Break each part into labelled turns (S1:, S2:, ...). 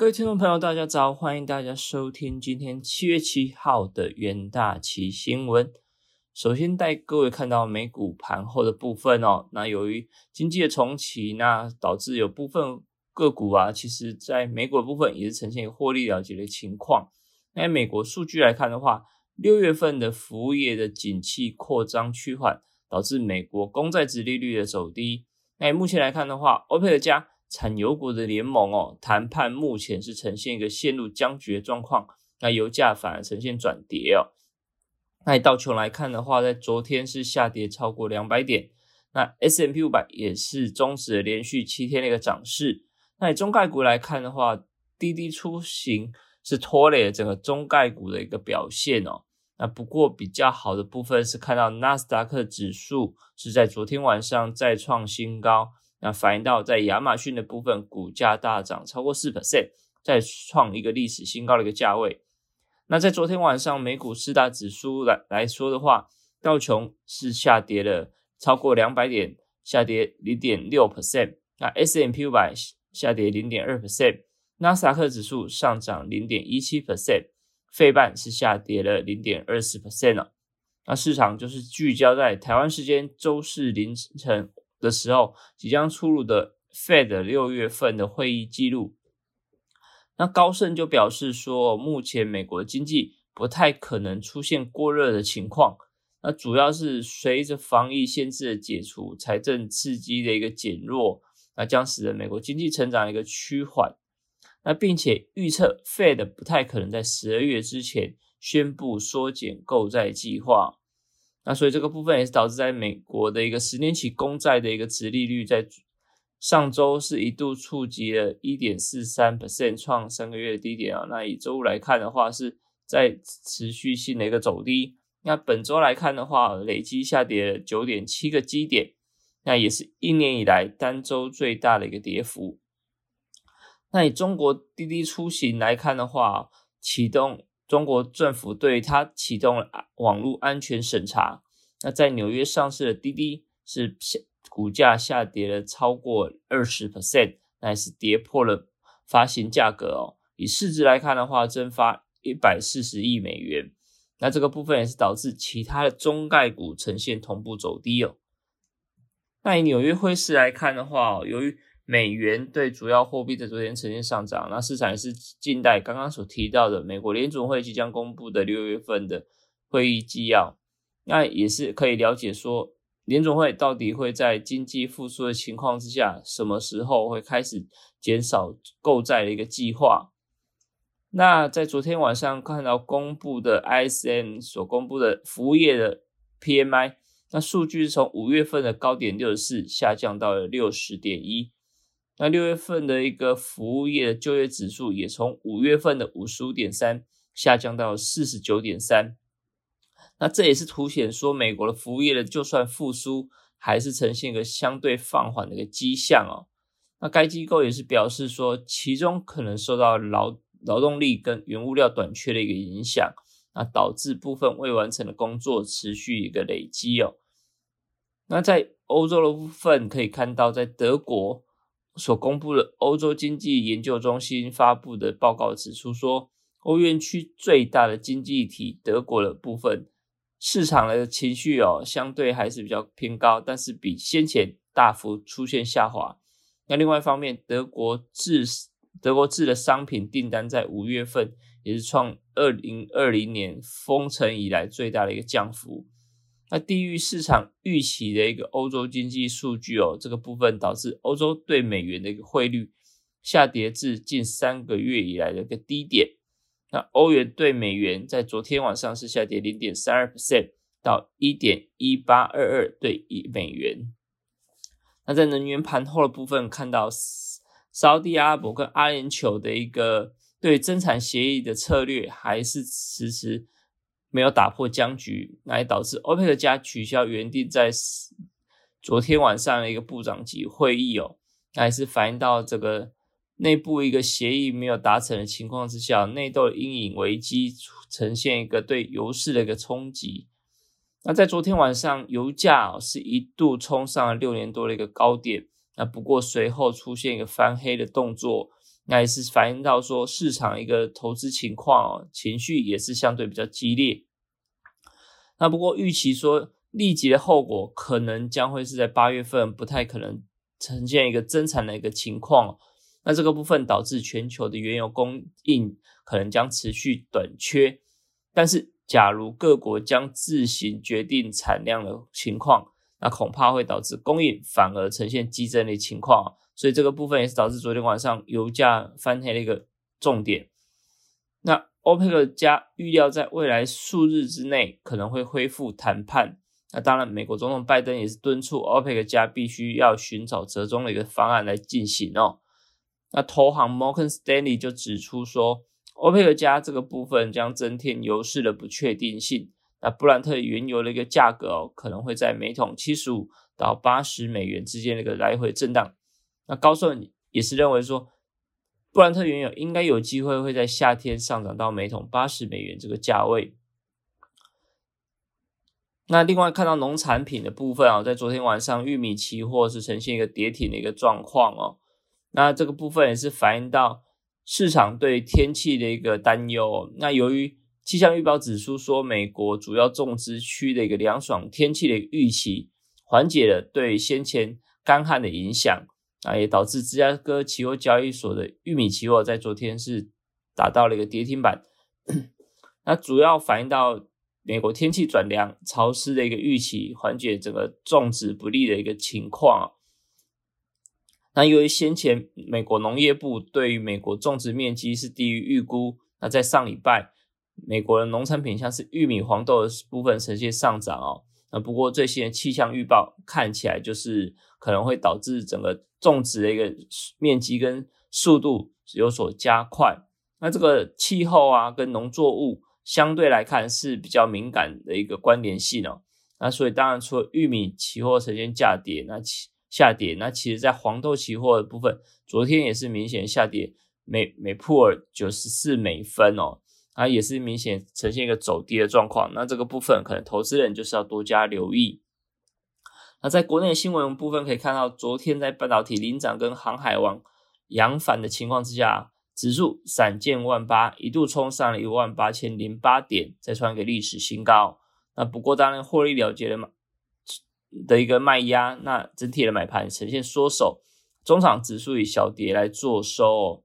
S1: 各位听众朋友，大家早！欢迎大家收听今天七月七号的元大旗新闻。首先带各位看到美股盘后的部分哦。那由于经济的重启，那导致有部分个股啊，其实在美股的部分也是呈现获利了结的情况。那美国数据来看的话，六月份的服务业的景气扩张趋缓，导致美国公债值利率的走低。那目前来看的话，欧佩克加产油国的联盟哦，谈判目前是呈现一个陷入僵局的状况，那油价反而呈现转跌哦。那以道琼来看的话，在昨天是下跌超过两百点，那 S M P 五百也是终止了连续七天的一个涨势。那以中概股来看的话，滴滴出行是拖累了整个中概股的一个表现哦。那不过比较好的部分是看到纳斯达克指数是在昨天晚上再创新高。那反映到在亚马逊的部分，股价大涨超过四 percent，再创一个历史新高的一个价位。那在昨天晚上美股四大指数来来说的话，道琼是下跌了超过两百点，下跌零点六 percent。那 S M P 五百下跌零点二 percent，纳斯达克指数上涨零点一七 percent，费半是下跌了零点二四 percent 了。那市场就是聚焦在台湾时间周四凌晨。的时候，即将出炉的 Fed 六月份的会议记录，那高盛就表示说，目前美国经济不太可能出现过热的情况，那主要是随着防疫限制的解除，财政刺激的一个减弱，那将使得美国经济成长一个趋缓，那并且预测 Fed 不太可能在十二月之前宣布缩减购债计划。那所以这个部分也是导致在美国的一个十年期公债的一个值利率在上周是一度触及了一点四三 percent，创三个月的低点啊。那以周五来看的话，是在持续性的一个走低。那本周来看的话，累计下跌了九点七个基点，那也是一年以来单周最大的一个跌幅。那以中国滴滴出行来看的话，启动。中国政府对它启动了网络安全审查。那在纽约上市的滴滴是下股价下跌了超过二十 percent，那也是跌破了发行价格哦。以市值来看的话，蒸发一百四十亿美元。那这个部分也是导致其他的中概股呈现同步走低哦。那以纽约汇市来看的话，由于美元对主要货币的昨天呈现上涨，那市场也是近代刚刚所提到的美国联总会即将公布的六月份的会议纪要，那也是可以了解说联总会到底会在经济复苏的情况之下，什么时候会开始减少购债的一个计划。那在昨天晚上看到公布的 ISM 所公布的服务业的 PMI，那数据是从五月份的高点六十四下降到了六十点一。那六月份的一个服务业的就业指数也从五月份的五十五点三下降到四十九点三，那这也是凸显说美国的服务业的就算复苏，还是呈现一个相对放缓的一个迹象哦。那该机构也是表示说，其中可能受到劳劳动力跟原物料短缺的一个影响，那导致部分未完成的工作持续一个累积哦。那在欧洲的部分可以看到，在德国。所公布的欧洲经济研究中心发布的报告指出说，欧元区最大的经济体德国的部分市场的情绪哦，相对还是比较偏高，但是比先前大幅出现下滑。那另外一方面，德国制德国制的商品订单在五月份也是创二零二零年封城以来最大的一个降幅。那低于市场预期的一个欧洲经济数据哦，这个部分导致欧洲对美元的一个汇率下跌至近三个月以来的一个低点。那欧元对美元在昨天晚上是下跌零点三二 percent 到一点一八二二对一美元。那在能源盘后的部分，看到沙特阿拉伯跟阿联酋的一个对增产协议的策略还是迟迟。没有打破僵局，那也导致欧佩克加取消原定在昨天晚上的一个部长级会议哦，那也是反映到这个内部一个协议没有达成的情况之下，内斗阴影危机呈现一个对油市的一个冲击。那在昨天晚上，油价是一度冲上了六年多的一个高点，那不过随后出现一个翻黑的动作，那也是反映到说市场一个投资情况哦，情绪也是相对比较激烈。那不过预期说立即的后果可能将会是在八月份不太可能呈现一个增产的一个情况。那这个部分导致全球的原油供应可能将持续短缺。但是假如各国将自行决定产量的情况，那恐怕会导致供应反而呈现激增的情况。所以这个部分也是导致昨天晚上油价翻黑的一个重点。那欧佩克加预料在未来数日之内可能会恢复谈判。那当然，美国总统拜登也是敦促欧佩克加必须要寻找折中的一个方案来进行哦。那投行 Morgan Stanley 就指出说，欧佩克加这个部分将增添油市的不确定性。那布兰特原油的一个价格哦，可能会在每桶七十五到八十美元之间的一个来回震荡。那高盛也是认为说。布兰特原油应该有机会会在夏天上涨到每桶八十美元这个价位。那另外看到农产品的部分啊，在昨天晚上玉米期货是呈现一个跌停的一个状况哦。那这个部分也是反映到市场对天气的一个担忧。那由于气象预报指数说美国主要种植区的一个凉爽天气的预期，缓解了对先前干旱的影响。啊，也导致芝加哥期货交易所的玉米期货在昨天是达到了一个跌停板。那主要反映到美国天气转凉、潮湿的一个预期，缓解整个种植不利的一个情况。那由于先前美国农业部对于美国种植面积是低于预估，那在上礼拜，美国的农产品像是玉米、黄豆的部分呈现上涨哦。那不过最新的气象预报看起来就是可能会导致整个种植的一个面积跟速度有所加快。那这个气候啊跟农作物相对来看是比较敏感的一个关联性哦。那所以当然除了玉米期货呈现下跌，那其下跌，那其实在黄豆期货的部分，昨天也是明显下跌，每每普尔九十四美分哦。啊也是明显呈现一个走低的状况，那这个部分可能投资人就是要多加留意。那在国内新闻部分可以看到，昨天在半导体领涨跟航海王扬反的情况之下，指数闪见万八，一度冲上了一万八千零八点，再创一个历史新高。那不过当然获利了结了嘛的一个卖压，那整体的买盘呈现缩手，中场指数以小跌来做收。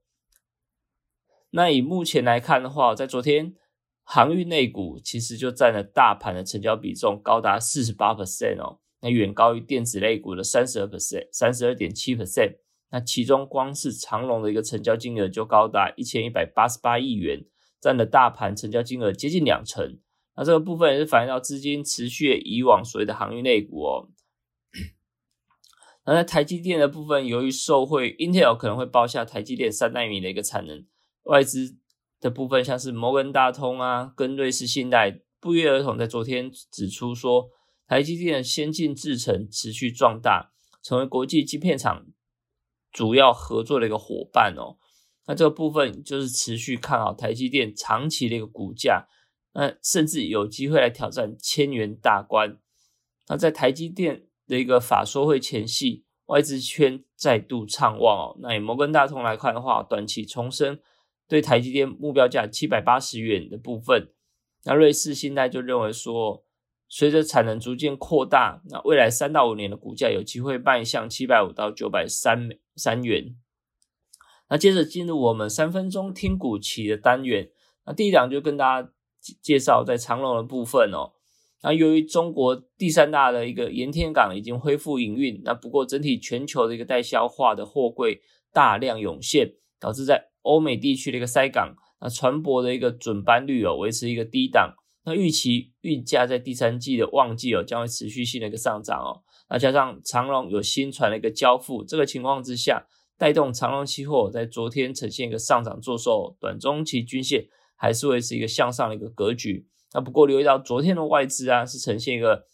S1: 那以目前来看的话，在昨天航运类股其实就占了大盘的成交比重高达四十八 percent 哦，那远高于电子类股的三十二 percent，三十二点七 percent。那其中光是长隆的一个成交金额就高达一千一百八十八亿元，占了大盘成交金额接近两成。那这个部分也是反映到资金持续以往所谓的航运类股哦。那在台积电的部分，由于受惠 Intel 可能会包下台积电三纳米的一个产能。外资的部分，像是摩根大通啊，跟瑞士信贷不约而同在昨天指出说，台积电的先进制程持续壮大，成为国际晶片厂主要合作的一个伙伴哦。那这个部分就是持续看好台积电长期的一个股价，那甚至有机会来挑战千元大关。那在台积电的一个法说会前夕，外资圈再度畅旺哦。那以摩根大通来看的话，短期重生。对台积电目标价七百八十元的部分，那瑞士信贷就认为说，随着产能逐渐扩大，那未来三到五年的股价有机会迈向七百五到九百三三元。那接着进入我们三分钟听股期的单元，那第一档就跟大家介绍在长隆的部分哦。那由于中国第三大的一个盐田港已经恢复营运，那不过整体全球的一个待消化的货柜大量涌现，导致在欧美地区的一个塞港，那船舶的一个准班率哦维持一个低档，那预期运价在第三季的旺季哦将会持续性的一个上涨哦，那加上长隆有新船的一个交付，这个情况之下，带动长隆期货在昨天呈现一个上涨做售，短中期均线还是维持一个向上的一个格局。那不过留意到昨天的外资啊是呈现一个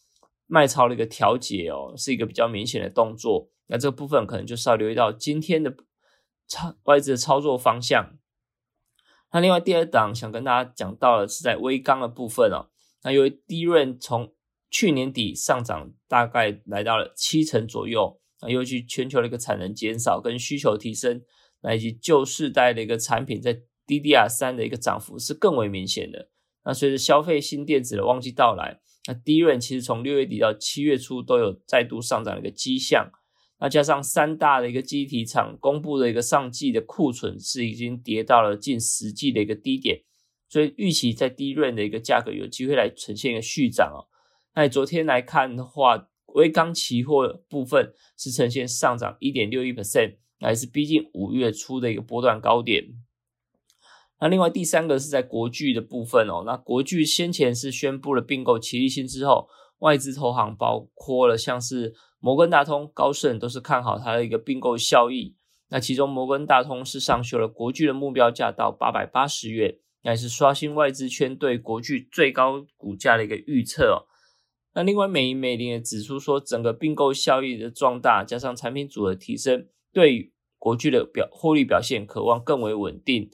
S1: 卖超的一个调节哦，是一个比较明显的动作。那这个部分可能就是要留意到今天的。操外资的操作方向。那另外第二档想跟大家讲到的是在微钢的部分哦。那由于低润从去年底上涨大概来到了七成左右，啊，尤其全球的一个产能减少跟需求提升，那以及旧世代的一个产品在 DDR 三的一个涨幅是更为明显的。那随着消费新电子的旺季到来，那低润其实从六月底到七月初都有再度上涨的一个迹象。那加上三大的一个机体厂公布的一个上季的库存是已经跌到了近十季的一个低点，所以预期在低润的一个价格有机会来呈现一个续涨哦。那昨天来看的话，微钢期货部分是呈现上涨一点六一 percent，还是逼近五月初的一个波段高点。那另外第三个是在国巨的部分哦，那国巨先前是宣布了并购奇力新之后，外资投行包括了像是。摩根大通、高盛都是看好它的一个并购效益。那其中摩根大通是上修了国巨的目标价到八百八十元，也是刷新外资圈对国巨最高股价的一个预测。那另外美银美林也指出说，整个并购效益的壮大，加上产品组合提升，对国巨的表获利表现渴望更为稳定。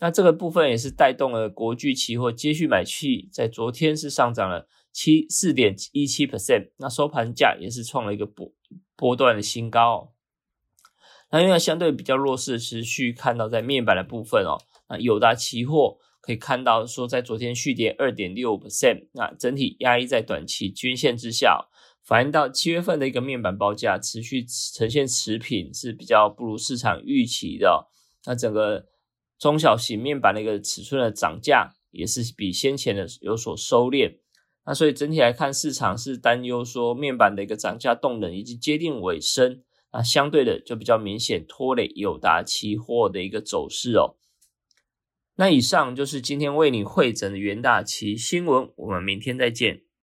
S1: 那这个部分也是带动了国巨期货接续买气，在昨天是上涨了。七四点一七 percent，那收盘价也是创了一个波波段的新高。那因为相对比较弱势，持续看到在面板的部分哦，那友达期货可以看到说，在昨天续跌二点六 percent，那整体压抑在短期均线之下，反映到七月份的一个面板报价持续呈现持平，是比较不如市场预期的。那整个中小型面板的一个尺寸的涨价，也是比先前的有所收敛。那所以整体来看，市场是担忧说面板的一个涨价动能已经接近尾声，那相对的就比较明显拖累友达期货的一个走势哦。那以上就是今天为你汇整的元大期新闻，我们明天再见。